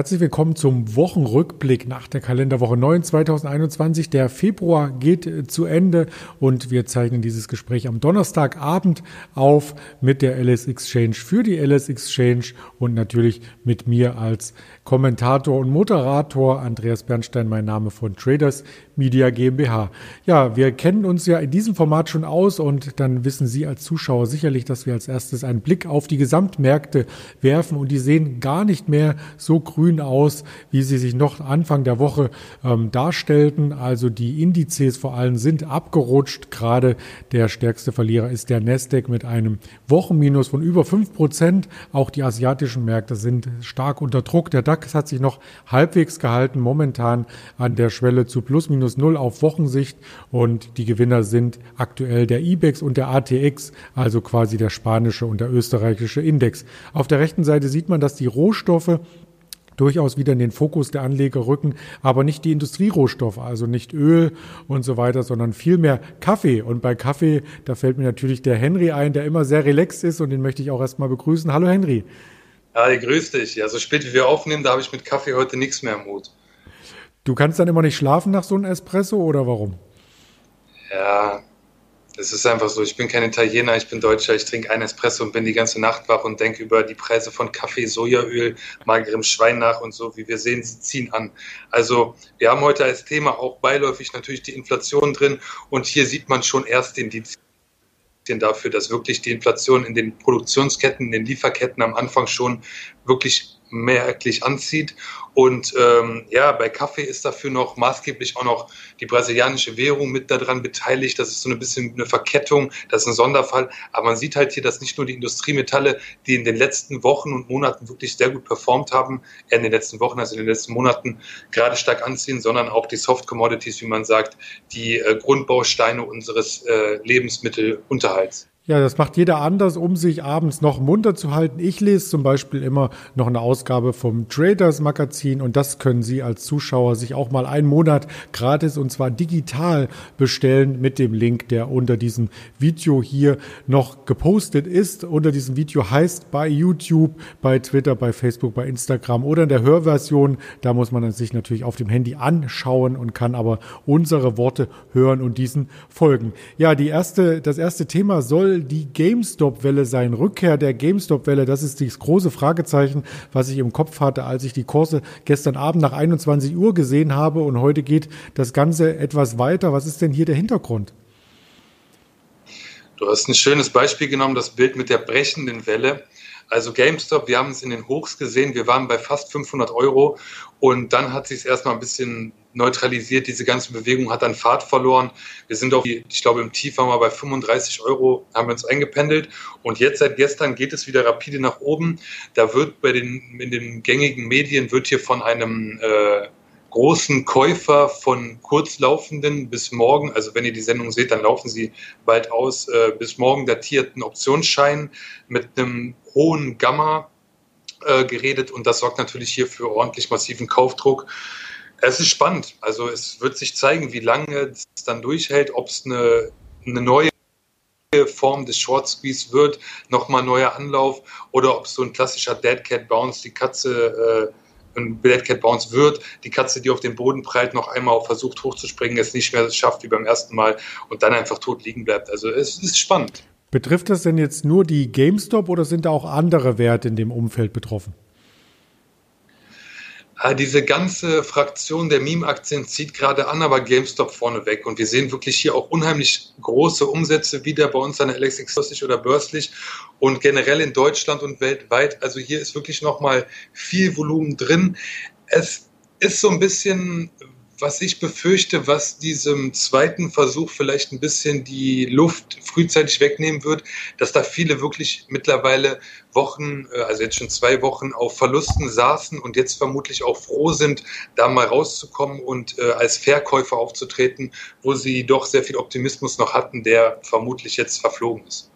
Herzlich willkommen zum Wochenrückblick nach der Kalenderwoche 9 2021. Der Februar geht äh, zu Ende und wir zeichnen dieses Gespräch am Donnerstagabend auf mit der LS Exchange für die LS Exchange und natürlich mit mir als Kommentator und Moderator Andreas Bernstein, mein Name von Traders Media GmbH. Ja, wir kennen uns ja in diesem Format schon aus und dann wissen Sie als Zuschauer sicherlich, dass wir als erstes einen Blick auf die Gesamtmärkte werfen und die sehen gar nicht mehr so grün aus, wie sie sich noch Anfang der Woche ähm, darstellten. Also die Indizes vor allem sind abgerutscht. Gerade der stärkste Verlierer ist der Nasdaq mit einem Wochenminus von über fünf Prozent. Auch die asiatischen Märkte sind stark unter Druck. Der DAX hat sich noch halbwegs gehalten, momentan an der Schwelle zu plus minus minus null auf Wochensicht und die Gewinner sind aktuell der IBEX und der ATX, also quasi der spanische und der österreichische Index. Auf der rechten Seite sieht man, dass die Rohstoffe durchaus wieder in den Fokus der Anleger rücken, aber nicht die Industrierohstoffe, also nicht Öl und so weiter, sondern vielmehr Kaffee. Und bei Kaffee, da fällt mir natürlich der Henry ein, der immer sehr relaxed ist und den möchte ich auch erstmal begrüßen. Hallo Henry. Ja, grüß dich. Ja, so spät wie wir aufnehmen, da habe ich mit Kaffee heute nichts mehr im Mut. Du kannst dann immer nicht schlafen nach so einem Espresso oder warum? Ja, es ist einfach so. Ich bin kein Italiener, ich bin Deutscher. Ich trinke einen Espresso und bin die ganze Nacht wach und denke über die Preise von Kaffee, Sojaöl, magerem Schwein nach und so. Wie wir sehen, sie ziehen an. Also, wir haben heute als Thema auch beiläufig natürlich die Inflation drin und hier sieht man schon erst Indizien dafür, dass wirklich die Inflation in den Produktionsketten, in den Lieferketten am Anfang schon wirklich merklich anzieht. Und ähm, ja, bei Kaffee ist dafür noch maßgeblich auch noch die brasilianische Währung mit daran beteiligt. Das ist so ein bisschen eine Verkettung, das ist ein Sonderfall. Aber man sieht halt hier, dass nicht nur die Industriemetalle, die in den letzten Wochen und Monaten wirklich sehr gut performt haben, eher in den letzten Wochen, also in den letzten Monaten gerade stark anziehen, sondern auch die Soft Commodities, wie man sagt, die äh, Grundbausteine unseres äh, Lebensmittelunterhalts. Ja, das macht jeder anders, um sich abends noch munter zu halten. Ich lese zum Beispiel immer noch eine Ausgabe vom Traders Magazin und das können Sie als Zuschauer sich auch mal einen Monat gratis und zwar digital bestellen mit dem Link, der unter diesem Video hier noch gepostet ist. Unter diesem Video heißt bei YouTube, bei Twitter, bei Facebook, bei Instagram oder in der Hörversion. Da muss man sich natürlich auf dem Handy anschauen und kann aber unsere Worte hören und diesen folgen. Ja, die erste, das erste Thema soll die GameStop-Welle sein? Rückkehr der GameStop-Welle, das ist das große Fragezeichen, was ich im Kopf hatte, als ich die Kurse gestern Abend nach 21 Uhr gesehen habe. Und heute geht das Ganze etwas weiter. Was ist denn hier der Hintergrund? Du hast ein schönes Beispiel genommen, das Bild mit der brechenden Welle. Also GameStop, wir haben es in den Hochs gesehen, wir waren bei fast 500 Euro und dann hat sich es erstmal ein bisschen neutralisiert, diese ganze Bewegung hat dann Fahrt verloren. Wir sind auf, ich glaube, im Tief waren wir bei 35 Euro, haben wir uns eingependelt und jetzt seit gestern geht es wieder rapide nach oben. Da wird bei den, in den gängigen Medien wird hier von einem äh, großen Käufer von kurzlaufenden bis morgen, also wenn ihr die Sendung seht, dann laufen sie bald aus, äh, bis morgen datierten Optionsscheinen mit einem hohen Gamma äh, geredet und das sorgt natürlich hier für ordentlich massiven Kaufdruck. Es ist spannend. Also es wird sich zeigen, wie lange es dann durchhält, ob es eine, eine neue Form des Short Squeeze wird, nochmal neuer Anlauf oder ob es so ein klassischer Dead Cat Bounce, die Katze äh, ein Dead Cat Bounce wird, die Katze, die auf den Boden prallt, noch einmal versucht hochzuspringen, es nicht mehr schafft wie beim ersten Mal und dann einfach tot liegen bleibt. Also es ist spannend. Betrifft das denn jetzt nur die GameStop oder sind da auch andere Werte in dem Umfeld betroffen? Ah, diese ganze Fraktion der Meme-Aktien zieht gerade an, aber GameStop vorne weg. Und wir sehen wirklich hier auch unheimlich große Umsätze wieder bei uns an der LXX oder börslich und generell in Deutschland und weltweit. Also hier ist wirklich nochmal viel Volumen drin. Es ist so ein bisschen was ich befürchte, was diesem zweiten Versuch vielleicht ein bisschen die Luft frühzeitig wegnehmen wird, dass da viele wirklich mittlerweile Wochen, äh, also jetzt schon zwei Wochen auf Verlusten saßen und jetzt vermutlich auch froh sind, da mal rauszukommen und äh, als Verkäufer aufzutreten, wo sie doch sehr viel Optimismus noch hatten, der vermutlich jetzt verflogen ist.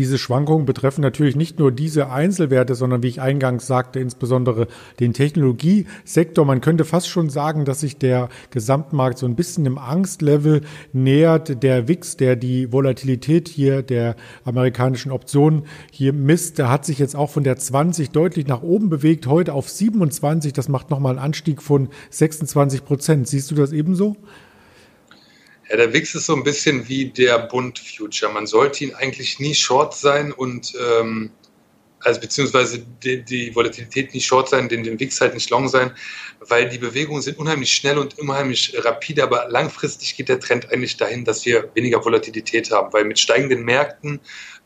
Diese Schwankungen betreffen natürlich nicht nur diese Einzelwerte, sondern wie ich eingangs sagte, insbesondere den Technologiesektor. Man könnte fast schon sagen, dass sich der Gesamtmarkt so ein bisschen im Angstlevel nähert. Der WIX, der die Volatilität hier der amerikanischen Optionen hier misst, der hat sich jetzt auch von der 20 deutlich nach oben bewegt, heute auf 27. Das macht nochmal einen Anstieg von 26 Prozent. Siehst du das ebenso? Ja, der WIX ist so ein bisschen wie der Bund Future. Man sollte ihn eigentlich nie short sein und ähm, also beziehungsweise die, die, Volatilität nicht short sein, den, den WIX halt nicht long sein, weil die Bewegungen sind unheimlich schnell und unheimlich rapide, aber langfristig geht der Trend eigentlich dahin, dass wir weniger Volatilität haben, weil mit steigenden Märkten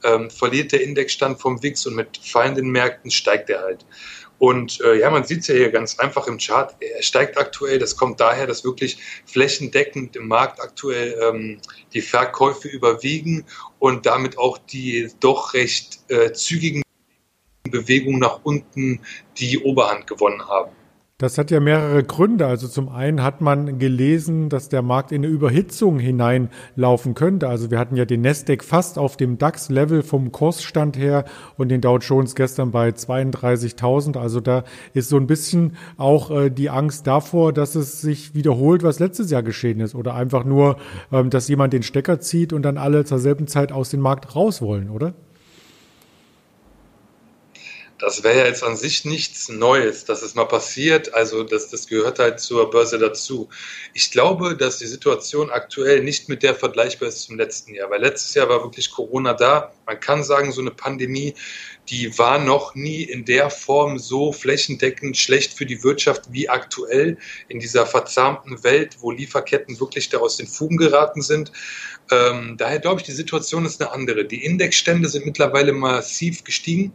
ähm, verliert der Indexstand vom WIX und mit fallenden Märkten steigt er halt. Und äh, ja, man sieht es ja hier ganz einfach im Chart. Er steigt aktuell. Das kommt daher, dass wirklich flächendeckend im Markt aktuell ähm, die Verkäufe überwiegen und damit auch die doch recht äh, zügigen Bewegungen nach unten die Oberhand gewonnen haben. Das hat ja mehrere Gründe. Also zum einen hat man gelesen, dass der Markt in eine Überhitzung hineinlaufen könnte. Also wir hatten ja den Nasdaq fast auf dem DAX-Level vom Kursstand her und den Dow Jones gestern bei 32.000. Also da ist so ein bisschen auch äh, die Angst davor, dass es sich wiederholt, was letztes Jahr geschehen ist. Oder einfach nur, ähm, dass jemand den Stecker zieht und dann alle zur selben Zeit aus dem Markt raus wollen, oder? Das wäre ja jetzt an sich nichts Neues, dass es mal passiert. Also das, das gehört halt zur Börse dazu. Ich glaube, dass die Situation aktuell nicht mit der vergleichbar ist zum letzten Jahr, weil letztes Jahr war wirklich Corona da. Man kann sagen, so eine Pandemie, die war noch nie in der Form so flächendeckend schlecht für die Wirtschaft wie aktuell in dieser verzahmten Welt, wo Lieferketten wirklich da aus den Fugen geraten sind. Ähm, daher glaube ich, die Situation ist eine andere. Die Indexstände sind mittlerweile massiv gestiegen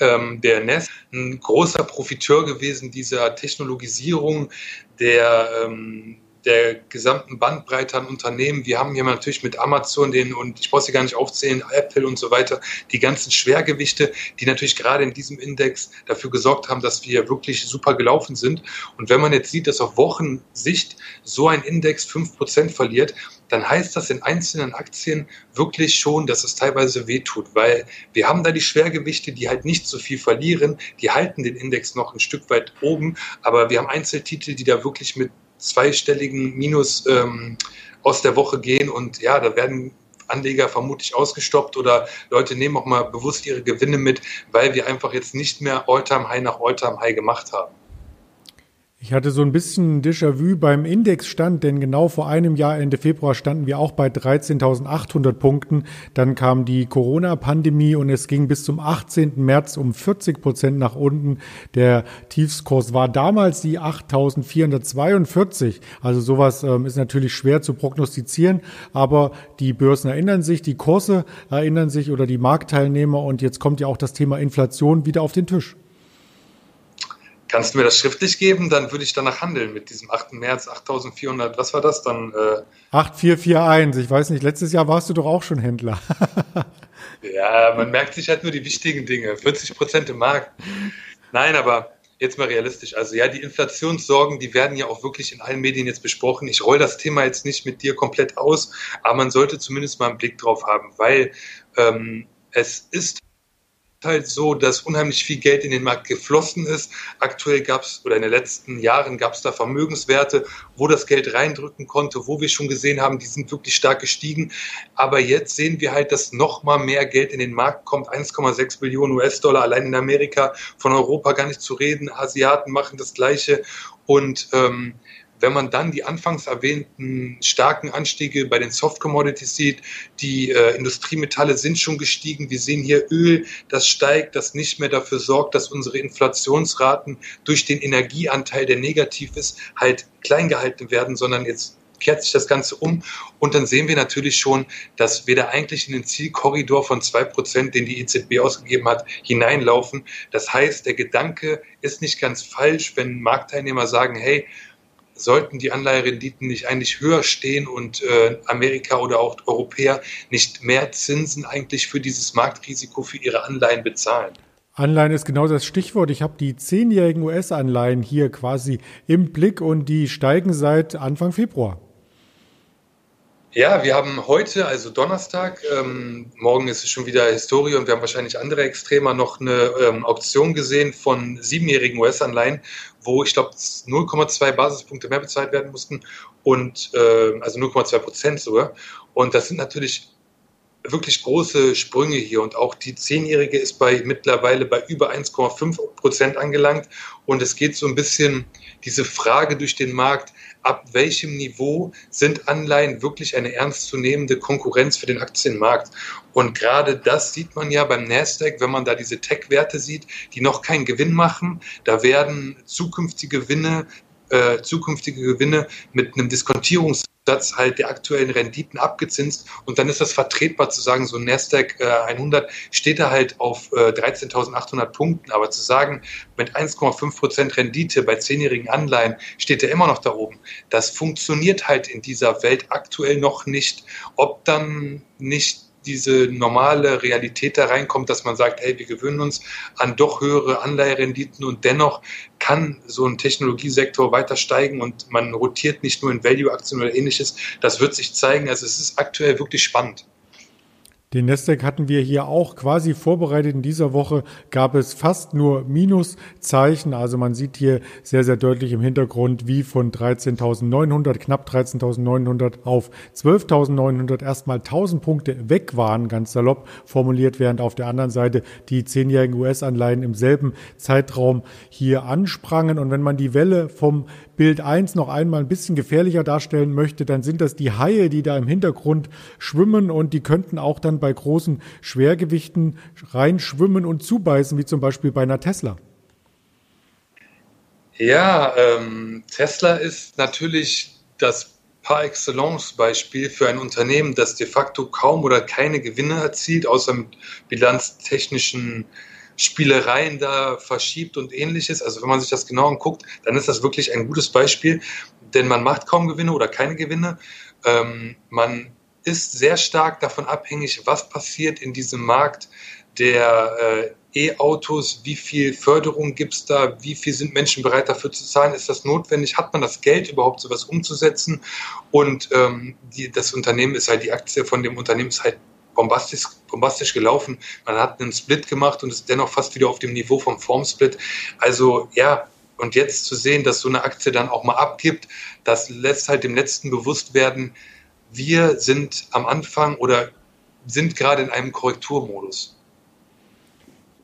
ähm, der NES ein großer Profiteur gewesen dieser Technologisierung der ähm, der gesamten Bandbreite an Unternehmen. Wir haben hier natürlich mit Amazon den, und ich brauche sie gar nicht aufzählen, Apple und so weiter, die ganzen Schwergewichte, die natürlich gerade in diesem Index dafür gesorgt haben, dass wir wirklich super gelaufen sind. Und wenn man jetzt sieht, dass auf Wochensicht so ein Index fünf Prozent verliert, dann heißt das in einzelnen Aktien wirklich schon, dass es teilweise wehtut, weil wir haben da die Schwergewichte, die halt nicht so viel verlieren, die halten den Index noch ein Stück weit oben, aber wir haben Einzeltitel, die da wirklich mit zweistelligen Minus ähm, aus der Woche gehen und ja, da werden Anleger vermutlich ausgestoppt oder Leute nehmen auch mal bewusst ihre Gewinne mit, weil wir einfach jetzt nicht mehr All-Time-High nach All-Time-High gemacht haben. Ich hatte so ein bisschen Déjà-vu beim Indexstand, denn genau vor einem Jahr, Ende Februar, standen wir auch bei 13.800 Punkten. Dann kam die Corona-Pandemie und es ging bis zum 18. März um 40 Prozent nach unten. Der Tiefskurs war damals die 8.442. Also sowas ähm, ist natürlich schwer zu prognostizieren, aber die Börsen erinnern sich, die Kurse erinnern sich oder die Marktteilnehmer und jetzt kommt ja auch das Thema Inflation wieder auf den Tisch. Kannst du mir das schriftlich geben? Dann würde ich danach handeln mit diesem 8. März 8400. Was war das dann? Äh 8441. Ich weiß nicht, letztes Jahr warst du doch auch schon Händler. ja, man merkt sich halt nur die wichtigen Dinge. 40 Prozent im Markt. Nein, aber jetzt mal realistisch. Also ja, die Inflationssorgen, die werden ja auch wirklich in allen Medien jetzt besprochen. Ich roll das Thema jetzt nicht mit dir komplett aus, aber man sollte zumindest mal einen Blick drauf haben, weil ähm, es ist halt so, dass unheimlich viel Geld in den Markt geflossen ist. Aktuell gab es, oder in den letzten Jahren gab es da Vermögenswerte, wo das Geld reindrücken konnte, wo wir schon gesehen haben, die sind wirklich stark gestiegen. Aber jetzt sehen wir halt, dass noch mal mehr Geld in den Markt kommt. 1,6 Billionen US-Dollar allein in Amerika, von Europa gar nicht zu reden. Asiaten machen das Gleiche. Und ähm, wenn man dann die anfangs erwähnten starken Anstiege bei den Soft Commodities sieht, die äh, Industriemetalle sind schon gestiegen. Wir sehen hier Öl, das steigt, das nicht mehr dafür sorgt, dass unsere Inflationsraten durch den Energieanteil, der negativ ist, halt klein gehalten werden, sondern jetzt kehrt sich das Ganze um und dann sehen wir natürlich schon, dass wir da eigentlich in den Zielkorridor von zwei Prozent, den die EZB ausgegeben hat, hineinlaufen. Das heißt, der Gedanke ist nicht ganz falsch, wenn Marktteilnehmer sagen, hey, sollten die Anleiherenditen nicht eigentlich höher stehen und äh, Amerika oder auch Europäer nicht mehr Zinsen eigentlich für dieses Marktrisiko für ihre Anleihen bezahlen? Anleihen ist genau das Stichwort. Ich habe die zehnjährigen US-Anleihen hier quasi im Blick und die steigen seit Anfang Februar. Ja, wir haben heute, also Donnerstag, ähm, morgen ist es schon wieder Historie und wir haben wahrscheinlich andere Extremer, noch eine ähm, Auktion gesehen von siebenjährigen US-Anleihen, wo ich glaube 0,2 Basispunkte mehr bezahlt werden mussten und äh, also 0,2 Prozent sogar. Und das sind natürlich wirklich große Sprünge hier und auch die Zehnjährige ist bei mittlerweile bei über 1,5 Prozent angelangt und es geht so ein bisschen diese Frage durch den Markt, ab welchem Niveau sind Anleihen wirklich eine ernstzunehmende Konkurrenz für den Aktienmarkt? Und gerade das sieht man ja beim Nasdaq, wenn man da diese Tech-Werte sieht, die noch keinen Gewinn machen. Da werden zukünftige Gewinne äh, zukünftige Gewinne mit einem Diskontierungs Satz halt der aktuellen Renditen abgezinst und dann ist das vertretbar zu sagen, so ein Nasdaq äh, 100 steht da halt auf äh, 13.800 Punkten, aber zu sagen, mit 1,5 Prozent Rendite bei zehnjährigen Anleihen steht er immer noch da oben. Das funktioniert halt in dieser Welt aktuell noch nicht. Ob dann nicht diese normale Realität da reinkommt, dass man sagt, hey, wir gewöhnen uns an doch höhere Anleiherenditen und dennoch kann so ein Technologiesektor weiter steigen und man rotiert nicht nur in Value-Aktien oder ähnliches. Das wird sich zeigen. Also es ist aktuell wirklich spannend. Den Nasdaq hatten wir hier auch quasi vorbereitet. In dieser Woche gab es fast nur Minuszeichen. Also man sieht hier sehr, sehr deutlich im Hintergrund, wie von 13.900, knapp 13.900 auf 12.900 erstmal 1000 Punkte weg waren, ganz salopp formuliert, während auf der anderen Seite die zehnjährigen US-Anleihen im selben Zeitraum hier ansprangen. Und wenn man die Welle vom Bild 1 noch einmal ein bisschen gefährlicher darstellen möchte, dann sind das die Haie, die da im Hintergrund schwimmen und die könnten auch dann bei großen Schwergewichten reinschwimmen und zubeißen, wie zum Beispiel bei einer Tesla. Ja, ähm, Tesla ist natürlich das par excellence Beispiel für ein Unternehmen, das de facto kaum oder keine Gewinne erzielt, außer mit bilanztechnischen Spielereien da verschiebt und ähnliches. Also wenn man sich das genau anguckt, dann ist das wirklich ein gutes Beispiel, denn man macht kaum Gewinne oder keine Gewinne. Ähm, man ist sehr stark davon abhängig, was passiert in diesem Markt der äh, E-Autos, wie viel Förderung gibt es da, wie viel sind Menschen bereit dafür zu zahlen, ist das notwendig, hat man das Geld überhaupt sowas umzusetzen? Und ähm, die, das Unternehmen ist halt, die Aktie von dem Unternehmen ist halt bombastisch, bombastisch gelaufen. Man hat einen Split gemacht und ist dennoch fast wieder auf dem Niveau vom Formsplit. Also ja, und jetzt zu sehen, dass so eine Aktie dann auch mal abgibt, das lässt halt dem Letzten bewusst werden, wir sind am Anfang oder sind gerade in einem Korrekturmodus.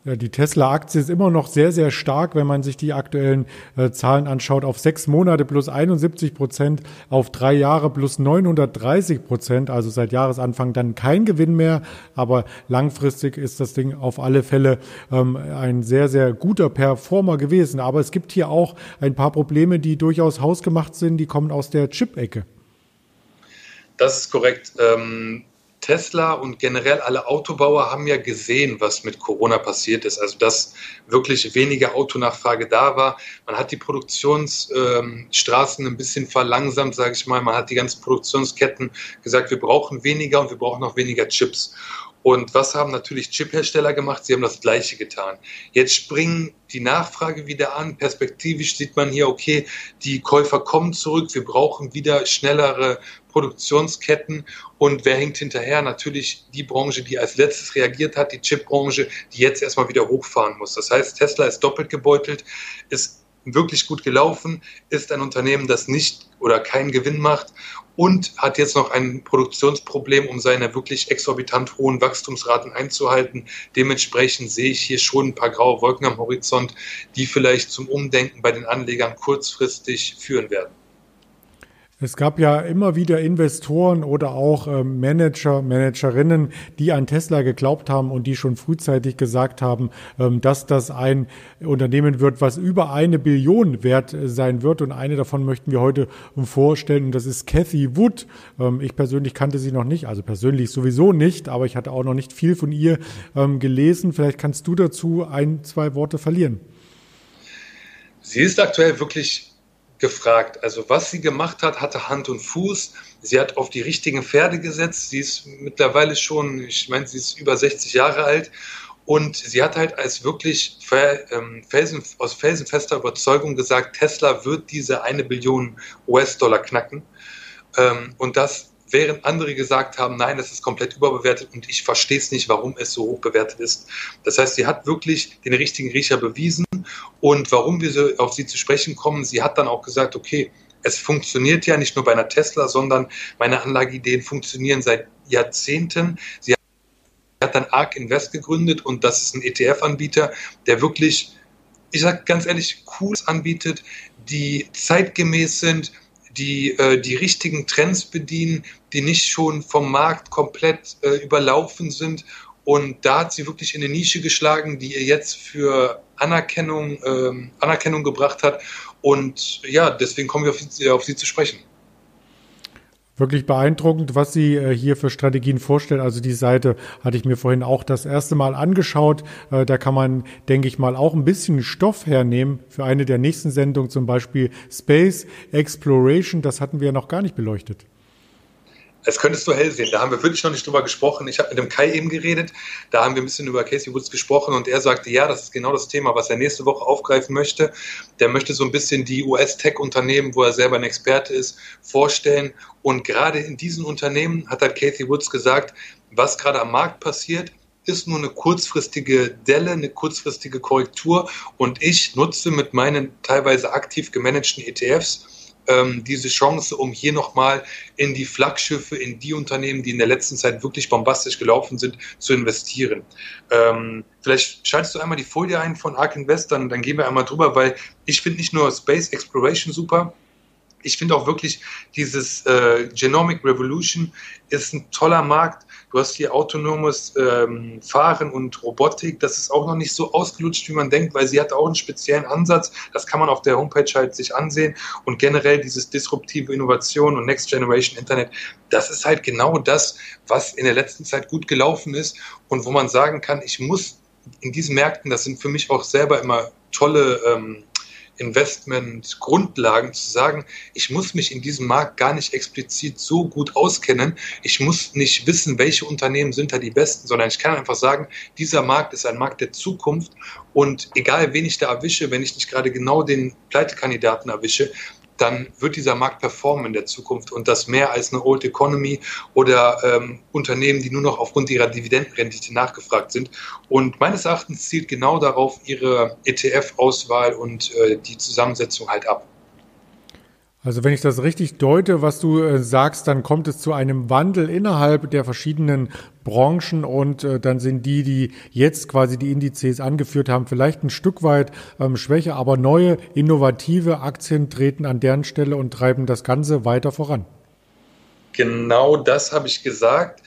Ja, die Tesla-Aktie ist immer noch sehr, sehr stark, wenn man sich die aktuellen äh, Zahlen anschaut. Auf sechs Monate plus 71 Prozent, auf drei Jahre plus 930 Prozent, also seit Jahresanfang dann kein Gewinn mehr. Aber langfristig ist das Ding auf alle Fälle ähm, ein sehr, sehr guter Performer gewesen. Aber es gibt hier auch ein paar Probleme, die durchaus hausgemacht sind. Die kommen aus der Chip-Ecke. Das ist korrekt. Ähm, Tesla und generell alle Autobauer haben ja gesehen, was mit Corona passiert ist. Also dass wirklich weniger Autonachfrage da war. Man hat die Produktionsstraßen ähm, ein bisschen verlangsamt, sage ich mal. Man hat die ganzen Produktionsketten gesagt, wir brauchen weniger und wir brauchen noch weniger Chips. Und was haben natürlich Chiphersteller gemacht? Sie haben das Gleiche getan. Jetzt springen die Nachfrage wieder an. Perspektivisch sieht man hier, okay, die Käufer kommen zurück. Wir brauchen wieder schnellere Produktionsketten. Und wer hängt hinterher? Natürlich die Branche, die als letztes reagiert hat, die Chipbranche, die jetzt erstmal wieder hochfahren muss. Das heißt, Tesla ist doppelt gebeutelt, ist wirklich gut gelaufen, ist ein Unternehmen, das nicht oder keinen Gewinn macht und hat jetzt noch ein Produktionsproblem, um seine wirklich exorbitant hohen Wachstumsraten einzuhalten. Dementsprechend sehe ich hier schon ein paar graue Wolken am Horizont, die vielleicht zum Umdenken bei den Anlegern kurzfristig führen werden. Es gab ja immer wieder Investoren oder auch ähm, Manager, Managerinnen, die an Tesla geglaubt haben und die schon frühzeitig gesagt haben, ähm, dass das ein Unternehmen wird, was über eine Billion wert sein wird. Und eine davon möchten wir heute vorstellen. Und das ist Cathy Wood. Ähm, ich persönlich kannte sie noch nicht, also persönlich sowieso nicht, aber ich hatte auch noch nicht viel von ihr gelesen. Vielleicht kannst du dazu ein, zwei Worte verlieren. Sie ist aktuell wirklich gefragt. Also was sie gemacht hat, hatte Hand und Fuß. Sie hat auf die richtigen Pferde gesetzt. Sie ist mittlerweile schon, ich meine, sie ist über 60 Jahre alt. Und sie hat halt als wirklich ähm, felsen, aus felsenfester Überzeugung gesagt, Tesla wird diese eine Billion US-Dollar knacken. Ähm, und das während andere gesagt haben, nein, das ist komplett überbewertet und ich verstehe es nicht, warum es so hoch bewertet ist. Das heißt, sie hat wirklich den richtigen Riecher bewiesen und warum wir so auf sie zu sprechen kommen, sie hat dann auch gesagt, okay, es funktioniert ja nicht nur bei einer Tesla, sondern meine Anlageideen funktionieren seit Jahrzehnten. Sie hat dann ARK Invest gegründet und das ist ein ETF-Anbieter, der wirklich, ich sage ganz ehrlich, Cooles anbietet, die zeitgemäß sind, die äh, die richtigen Trends bedienen, die nicht schon vom Markt komplett äh, überlaufen sind. Und da hat sie wirklich in eine Nische geschlagen, die ihr jetzt für Anerkennung, ähm, Anerkennung gebracht hat. Und ja, deswegen kommen wir auf sie, auf sie zu sprechen. Wirklich beeindruckend, was sie äh, hier für Strategien vorstellt. Also die Seite hatte ich mir vorhin auch das erste Mal angeschaut. Äh, da kann man, denke ich mal, auch ein bisschen Stoff hernehmen für eine der nächsten Sendungen, zum Beispiel Space Exploration. Das hatten wir ja noch gar nicht beleuchtet es könntest du hell sehen. Da haben wir wirklich noch nicht drüber gesprochen. Ich habe mit dem Kai eben geredet. Da haben wir ein bisschen über Casey Woods gesprochen und er sagte, ja, das ist genau das Thema, was er nächste Woche aufgreifen möchte. Der möchte so ein bisschen die US-Tech-Unternehmen, wo er selber ein Experte ist, vorstellen. Und gerade in diesen Unternehmen hat halt Casey Woods gesagt, was gerade am Markt passiert, ist nur eine kurzfristige Delle, eine kurzfristige Korrektur. Und ich nutze mit meinen teilweise aktiv gemanagten ETFs ähm, diese Chance, um hier nochmal in die Flaggschiffe, in die Unternehmen, die in der letzten Zeit wirklich bombastisch gelaufen sind, zu investieren. Ähm, vielleicht schaltest du einmal die Folie ein von Ark Invest, dann, dann gehen wir einmal drüber, weil ich finde nicht nur Space Exploration super, ich finde auch wirklich dieses äh, Genomic Revolution ist ein toller Markt. Du hast hier autonomes ähm, Fahren und Robotik. Das ist auch noch nicht so ausgelutscht, wie man denkt, weil sie hat auch einen speziellen Ansatz. Das kann man auf der Homepage halt sich ansehen. Und generell dieses disruptive Innovation und Next Generation Internet, das ist halt genau das, was in der letzten Zeit gut gelaufen ist und wo man sagen kann, ich muss in diesen Märkten, das sind für mich auch selber immer tolle ähm, Investmentgrundlagen zu sagen, ich muss mich in diesem Markt gar nicht explizit so gut auskennen. Ich muss nicht wissen, welche Unternehmen sind da die besten, sondern ich kann einfach sagen, dieser Markt ist ein Markt der Zukunft und egal wen ich da erwische, wenn ich nicht gerade genau den Pleitekandidaten erwische, dann wird dieser Markt performen in der Zukunft und das mehr als eine Old Economy oder ähm, Unternehmen, die nur noch aufgrund ihrer Dividendenrendite nachgefragt sind. Und meines Erachtens zielt genau darauf ihre ETF-Auswahl und äh, die Zusammensetzung halt ab. Also wenn ich das richtig deute, was du äh, sagst, dann kommt es zu einem Wandel innerhalb der verschiedenen Branchen und äh, dann sind die, die jetzt quasi die Indizes angeführt haben, vielleicht ein Stück weit ähm, schwächer, aber neue, innovative Aktien treten an deren Stelle und treiben das Ganze weiter voran. Genau das habe ich gesagt.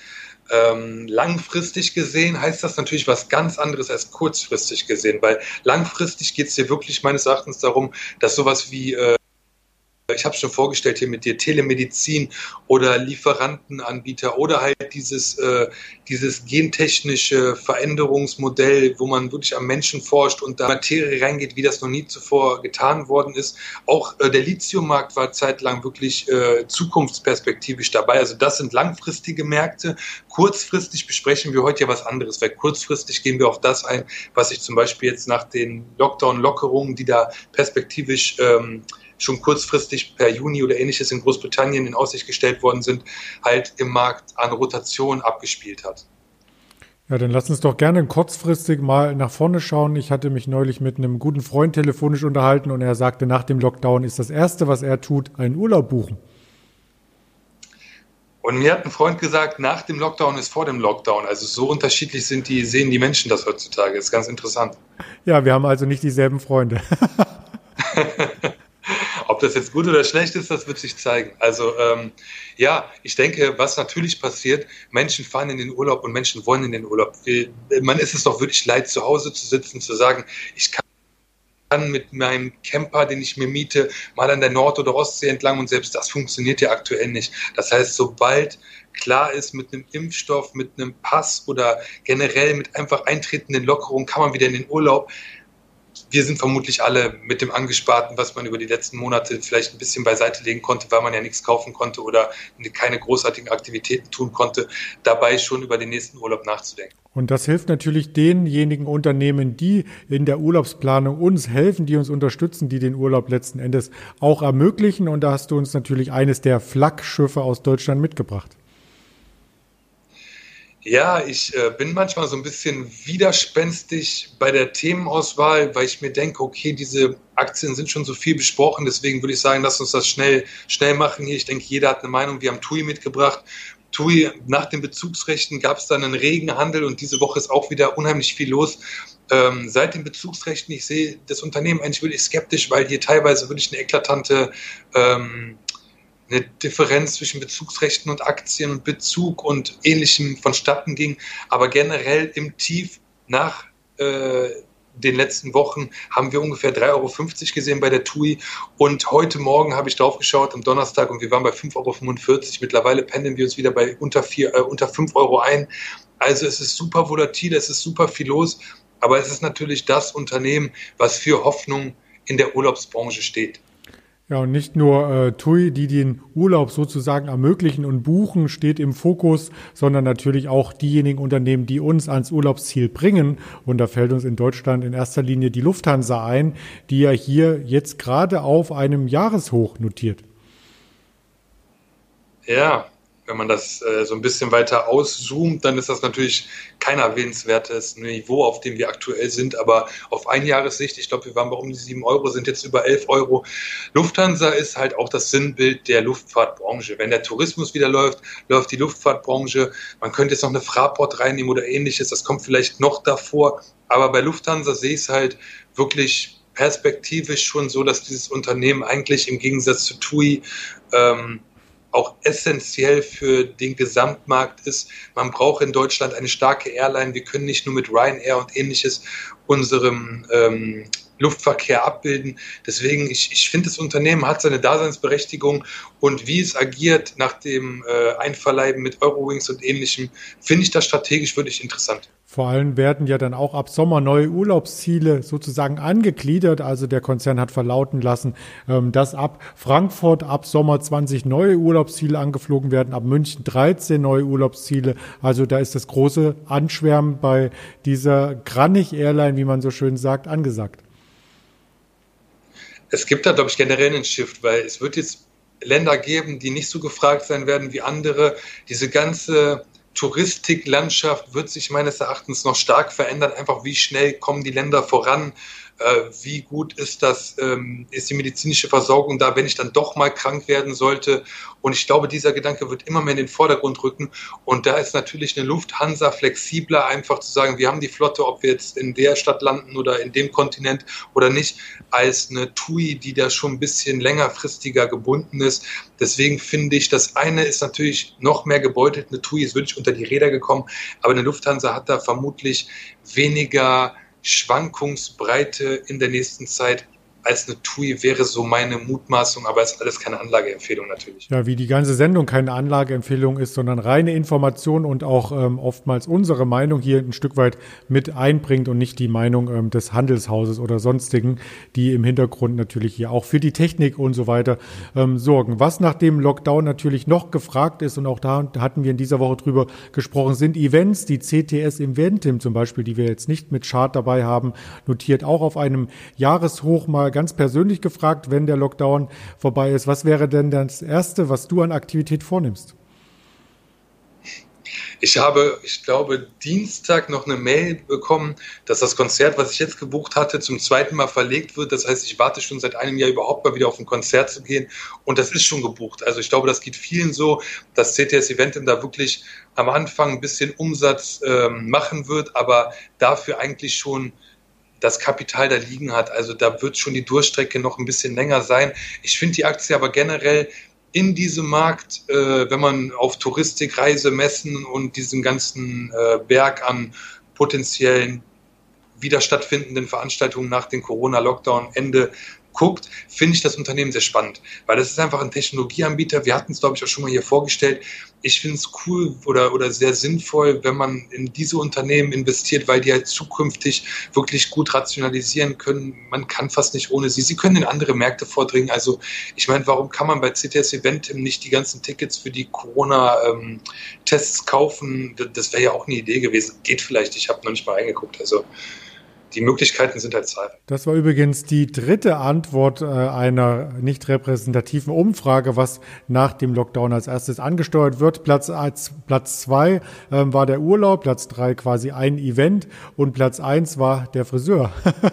Ähm, langfristig gesehen heißt das natürlich was ganz anderes als kurzfristig gesehen, weil langfristig geht es hier wirklich meines Erachtens darum, dass sowas wie äh, ich habe schon vorgestellt hier mit dir, Telemedizin oder Lieferantenanbieter oder halt dieses, äh, dieses gentechnische Veränderungsmodell, wo man wirklich am Menschen forscht und da Materie reingeht, wie das noch nie zuvor getan worden ist. Auch äh, der Lithiummarkt war zeitlang wirklich äh, zukunftsperspektivisch dabei. Also das sind langfristige Märkte. Kurzfristig besprechen wir heute ja was anderes, weil kurzfristig gehen wir auf das ein, was sich zum Beispiel jetzt nach den Lockdown-Lockerungen, die da perspektivisch ähm, schon kurzfristig per Juni oder ähnliches in Großbritannien in Aussicht gestellt worden sind, halt im Markt an Rotation abgespielt hat. Ja, dann lass uns doch gerne kurzfristig mal nach vorne schauen. Ich hatte mich neulich mit einem guten Freund telefonisch unterhalten und er sagte, nach dem Lockdown ist das Erste, was er tut, einen Urlaub buchen. Und mir hat ein Freund gesagt, nach dem Lockdown ist vor dem Lockdown. Also so unterschiedlich sind die, sehen die Menschen das heutzutage. Das ist ganz interessant. Ja, wir haben also nicht dieselben Freunde. Das jetzt gut oder schlecht ist, das wird sich zeigen. Also ähm, ja, ich denke, was natürlich passiert, Menschen fahren in den Urlaub und Menschen wollen in den Urlaub. Man ist es doch wirklich leid, zu Hause zu sitzen, zu sagen, ich kann mit meinem Camper, den ich mir miete, mal an der Nord- oder Ostsee entlang und selbst das funktioniert ja aktuell nicht. Das heißt, sobald klar ist, mit einem Impfstoff, mit einem Pass oder generell mit einfach eintretenden Lockerungen kann man wieder in den Urlaub wir sind vermutlich alle mit dem Angesparten, was man über die letzten Monate vielleicht ein bisschen beiseite legen konnte, weil man ja nichts kaufen konnte oder keine großartigen Aktivitäten tun konnte, dabei schon über den nächsten Urlaub nachzudenken. Und das hilft natürlich denjenigen Unternehmen, die in der Urlaubsplanung uns helfen, die uns unterstützen, die den Urlaub letzten Endes auch ermöglichen. Und da hast du uns natürlich eines der Flaggschiffe aus Deutschland mitgebracht. Ja, ich äh, bin manchmal so ein bisschen widerspenstig bei der Themenauswahl, weil ich mir denke, okay, diese Aktien sind schon so viel besprochen, deswegen würde ich sagen, lass uns das schnell, schnell machen hier. Ich denke, jeder hat eine Meinung. Wir haben TUI mitgebracht. TUI, nach den Bezugsrechten gab es dann einen regen Handel und diese Woche ist auch wieder unheimlich viel los. Ähm, seit den Bezugsrechten, ich sehe das Unternehmen eigentlich wirklich skeptisch, weil hier teilweise wirklich eine eklatante ähm, eine Differenz zwischen Bezugsrechten und Aktien und Bezug und ähnlichem vonstatten ging. Aber generell im Tief nach äh, den letzten Wochen haben wir ungefähr 3,50 Euro gesehen bei der TUI. Und heute Morgen habe ich drauf geschaut am Donnerstag und wir waren bei 5,45 Euro. Mittlerweile pendeln wir uns wieder bei unter, 4, äh, unter 5 Euro ein. Also es ist super volatil, es ist super viel los. Aber es ist natürlich das Unternehmen, was für Hoffnung in der Urlaubsbranche steht. Ja, und nicht nur äh, TUI, die den Urlaub sozusagen ermöglichen und buchen, steht im Fokus, sondern natürlich auch diejenigen Unternehmen, die uns ans Urlaubsziel bringen. Und da fällt uns in Deutschland in erster Linie die Lufthansa ein, die ja hier jetzt gerade auf einem Jahreshoch notiert. Ja, wenn man das äh, so ein bisschen weiter auszoomt, dann ist das natürlich kein erwähnenswertes Niveau, auf dem wir aktuell sind. Aber auf Einjahressicht, ich glaube, wir waren bei um die 7 Euro, sind jetzt über 11 Euro. Lufthansa ist halt auch das Sinnbild der Luftfahrtbranche. Wenn der Tourismus wieder läuft, läuft die Luftfahrtbranche. Man könnte jetzt noch eine Fraport reinnehmen oder ähnliches. Das kommt vielleicht noch davor. Aber bei Lufthansa sehe ich es halt wirklich perspektivisch schon so, dass dieses Unternehmen eigentlich im Gegensatz zu TUI ähm, auch essentiell für den Gesamtmarkt ist. Man braucht in Deutschland eine starke Airline. Wir können nicht nur mit Ryanair und ähnliches unserem ähm, Luftverkehr abbilden. Deswegen, ich, ich finde, das Unternehmen hat seine Daseinsberechtigung und wie es agiert nach dem äh, Einverleiben mit Eurowings und ähnlichem, finde ich das strategisch wirklich interessant. Vor allem werden ja dann auch ab Sommer neue Urlaubsziele sozusagen angegliedert. Also der Konzern hat verlauten lassen, ähm, dass ab Frankfurt ab Sommer 20 neue Urlaubsziele angeflogen werden, ab München 13 neue Urlaubsziele. Also da ist das große Anschwärmen bei dieser Granich Airline, wie man so schön sagt, angesagt. Es gibt da, glaube ich, generell einen Shift, weil es wird jetzt Länder geben, die nicht so gefragt sein werden wie andere. Diese ganze Touristiklandschaft wird sich meines Erachtens noch stark verändern. Einfach wie schnell kommen die Länder voran? Äh, wie gut ist das, ähm, ist die medizinische Versorgung da, wenn ich dann doch mal krank werden sollte. Und ich glaube, dieser Gedanke wird immer mehr in den Vordergrund rücken. Und da ist natürlich eine Lufthansa flexibler, einfach zu sagen, wir haben die Flotte, ob wir jetzt in der Stadt landen oder in dem Kontinent oder nicht, als eine TUI, die da schon ein bisschen längerfristiger gebunden ist. Deswegen finde ich, das eine ist natürlich noch mehr gebeutelt. Eine TUI ist wirklich unter die Räder gekommen, aber eine Lufthansa hat da vermutlich weniger Schwankungsbreite in der nächsten Zeit als eine TUI wäre so meine Mutmaßung, aber es ist alles keine Anlageempfehlung natürlich. Ja, wie die ganze Sendung keine Anlageempfehlung ist, sondern reine Information und auch ähm, oftmals unsere Meinung hier ein Stück weit mit einbringt und nicht die Meinung ähm, des Handelshauses oder sonstigen, die im Hintergrund natürlich hier auch für die Technik und so weiter ähm, sorgen. Was nach dem Lockdown natürlich noch gefragt ist und auch da hatten wir in dieser Woche drüber gesprochen, sind Events, die CTS Eventim zum Beispiel, die wir jetzt nicht mit Chart dabei haben, notiert auch auf einem Jahreshoch mal ganz persönlich gefragt, wenn der Lockdown vorbei ist, was wäre denn das Erste, was du an Aktivität vornimmst? Ich habe, ich glaube, Dienstag noch eine Mail bekommen, dass das Konzert, was ich jetzt gebucht hatte, zum zweiten Mal verlegt wird. Das heißt, ich warte schon seit einem Jahr überhaupt mal wieder auf ein Konzert zu gehen und das ist schon gebucht. Also ich glaube, das geht vielen so, dass CTS Eventim da wirklich am Anfang ein bisschen Umsatz ähm, machen wird, aber dafür eigentlich schon das Kapital da liegen hat. Also da wird schon die Durchstrecke noch ein bisschen länger sein. Ich finde die Aktie aber generell in diesem Markt, äh, wenn man auf Touristik, Reisemessen und diesen ganzen äh, Berg an potenziellen wieder stattfindenden Veranstaltungen nach dem Corona-Lockdown-Ende guckt, finde ich das Unternehmen sehr spannend, weil das ist einfach ein Technologieanbieter. Wir hatten es, glaube ich, auch schon mal hier vorgestellt. Ich finde es cool oder, oder sehr sinnvoll, wenn man in diese Unternehmen investiert, weil die halt zukünftig wirklich gut rationalisieren können. Man kann fast nicht ohne sie. Sie können in andere Märkte vordringen. Also ich meine, warum kann man bei CTS Eventim nicht die ganzen Tickets für die Corona-Tests kaufen? Das wäre ja auch eine Idee gewesen. Geht vielleicht, ich habe noch nicht mal reingeguckt. Also die Möglichkeiten sind halt zahlreich. Das war übrigens die dritte Antwort äh, einer nicht repräsentativen Umfrage, was nach dem Lockdown als erstes angesteuert wird. Platz, Platz zwei ähm, war der Urlaub, Platz drei quasi ein Event und Platz eins war der Friseur.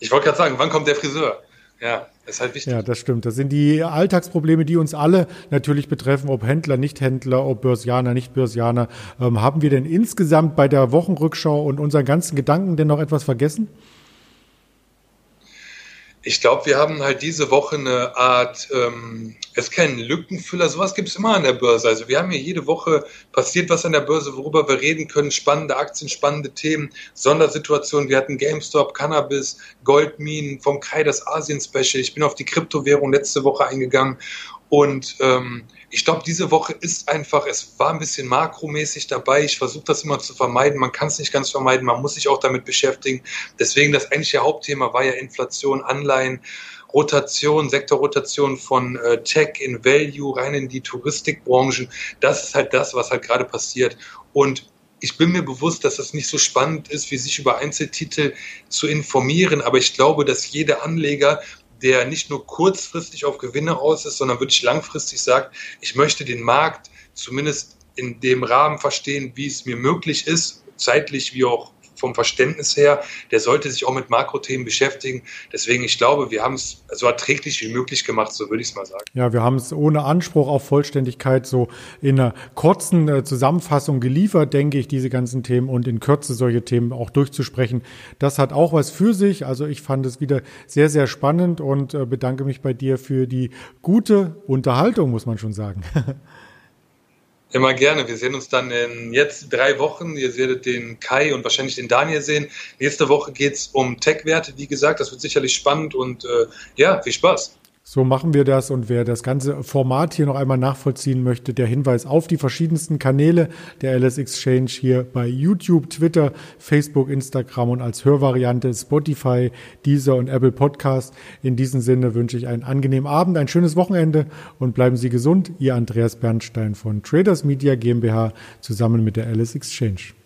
ich wollte gerade sagen, wann kommt der Friseur? Ja, das ist halt wichtig. Ja, das stimmt. Das sind die Alltagsprobleme, die uns alle natürlich betreffen, ob Händler, Nicht-Händler, ob Börsianer, Nicht-Börsianer. Ähm, haben wir denn insgesamt bei der Wochenrückschau und unseren ganzen Gedanken denn noch etwas vergessen? Ich glaube, wir haben halt diese Woche eine Art, ähm, es ist kein Lückenfüller, sowas gibt es immer an der Börse. Also wir haben hier jede Woche passiert was an der Börse, worüber wir reden können, spannende Aktien, spannende Themen, Sondersituationen. Wir hatten GameStop, Cannabis, Goldminen, vom Kai das Asien-Special. Ich bin auf die Kryptowährung letzte Woche eingegangen und ähm, ich glaube, diese Woche ist einfach, es war ein bisschen makromäßig dabei. Ich versuche das immer zu vermeiden. Man kann es nicht ganz vermeiden. Man muss sich auch damit beschäftigen. Deswegen das eigentliche Hauptthema war ja Inflation, Anleihen, Rotation, Sektorrotation von äh, Tech in Value rein in die Touristikbranchen. Das ist halt das, was halt gerade passiert. Und ich bin mir bewusst, dass das nicht so spannend ist, wie sich über Einzeltitel zu informieren, aber ich glaube, dass jeder Anleger der nicht nur kurzfristig auf Gewinne aus ist, sondern wirklich langfristig sagt, ich möchte den Markt zumindest in dem Rahmen verstehen, wie es mir möglich ist, zeitlich wie auch vom Verständnis her, der sollte sich auch mit Makrothemen beschäftigen. Deswegen, ich glaube, wir haben es so erträglich wie möglich gemacht, so würde ich es mal sagen. Ja, wir haben es ohne Anspruch auf Vollständigkeit so in einer kurzen äh, Zusammenfassung geliefert, denke ich, diese ganzen Themen und in Kürze solche Themen auch durchzusprechen. Das hat auch was für sich. Also ich fand es wieder sehr, sehr spannend und äh, bedanke mich bei dir für die gute Unterhaltung, muss man schon sagen. Immer gerne. Wir sehen uns dann in jetzt drei Wochen. Ihr werdet den Kai und wahrscheinlich den Daniel sehen. Nächste Woche geht es um Tech-Werte, wie gesagt. Das wird sicherlich spannend und äh, ja, viel Spaß. So machen wir das und wer das ganze Format hier noch einmal nachvollziehen möchte, der Hinweis auf die verschiedensten Kanäle der LS Exchange hier bei YouTube, Twitter, Facebook, Instagram und als Hörvariante Spotify, Deezer und Apple Podcast. In diesem Sinne wünsche ich einen angenehmen Abend, ein schönes Wochenende und bleiben Sie gesund. Ihr Andreas Bernstein von Traders Media GmbH zusammen mit der LS Exchange.